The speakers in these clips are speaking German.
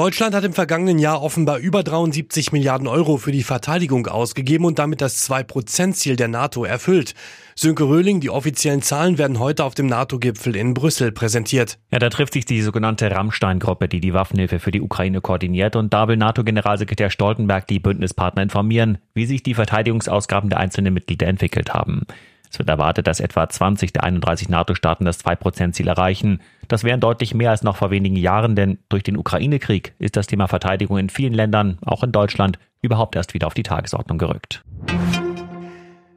Deutschland hat im vergangenen Jahr offenbar über 73 Milliarden Euro für die Verteidigung ausgegeben und damit das 2-Prozent-Ziel der NATO erfüllt. Sönke Röhling, die offiziellen Zahlen werden heute auf dem NATO-Gipfel in Brüssel präsentiert. Ja, da trifft sich die sogenannte Rammstein-Gruppe, die die Waffenhilfe für die Ukraine koordiniert. Und da will NATO-Generalsekretär Stoltenberg die Bündnispartner informieren, wie sich die Verteidigungsausgaben der einzelnen Mitglieder entwickelt haben. Es wird erwartet, dass etwa 20 der 31 NATO-Staaten das 2%-Ziel erreichen. Das wären deutlich mehr als noch vor wenigen Jahren, denn durch den Ukraine-Krieg ist das Thema Verteidigung in vielen Ländern, auch in Deutschland, überhaupt erst wieder auf die Tagesordnung gerückt.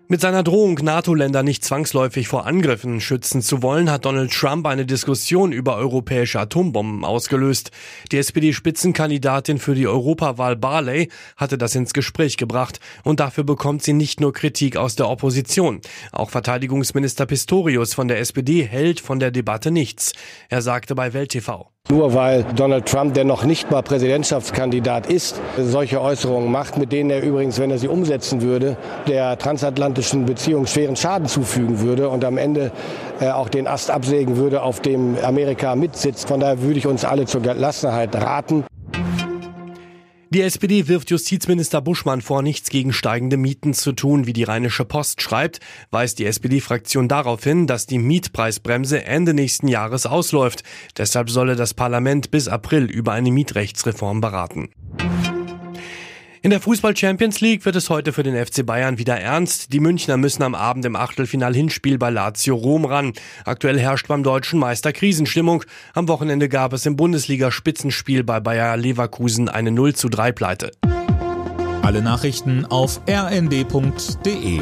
Mit seiner Drohung, NATO-Länder nicht zwangsläufig vor Angriffen schützen zu wollen, hat Donald Trump eine Diskussion über europäische Atombomben ausgelöst. Die SPD-Spitzenkandidatin für die Europawahl Barley hatte das ins Gespräch gebracht und dafür bekommt sie nicht nur Kritik aus der Opposition. Auch Verteidigungsminister Pistorius von der SPD hält von der Debatte nichts. Er sagte bei Welt TV. Nur weil Donald Trump, der noch nicht mal Präsidentschaftskandidat ist, solche Äußerungen macht, mit denen er übrigens, wenn er sie umsetzen würde, der transatlantischen Beziehung schweren Schaden zufügen würde und am Ende äh, auch den Ast absägen würde, auf dem Amerika mitsitzt. Von daher würde ich uns alle zur Gelassenheit raten. Die SPD wirft Justizminister Buschmann vor, nichts gegen steigende Mieten zu tun, wie die Rheinische Post schreibt, weist die SPD-Fraktion darauf hin, dass die Mietpreisbremse Ende nächsten Jahres ausläuft. Deshalb solle das Parlament bis April über eine Mietrechtsreform beraten. In der Fußball Champions League wird es heute für den FC Bayern wieder ernst. Die Münchner müssen am Abend im Achtelfinal Hinspiel bei Lazio Rom ran. Aktuell herrscht beim deutschen Meister Krisenstimmung. Am Wochenende gab es im Bundesliga Spitzenspiel bei Bayer Leverkusen eine 0 zu 3 Pleite. Alle Nachrichten auf rnd.de